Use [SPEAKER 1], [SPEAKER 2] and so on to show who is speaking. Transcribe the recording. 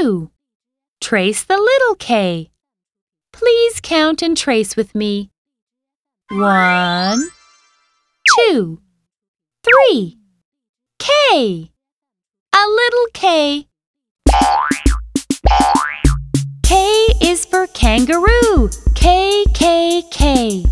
[SPEAKER 1] two. Trace the little k. Please count and trace with me. One, two, three. K. A little K. K is for kangaroo. K, K, K.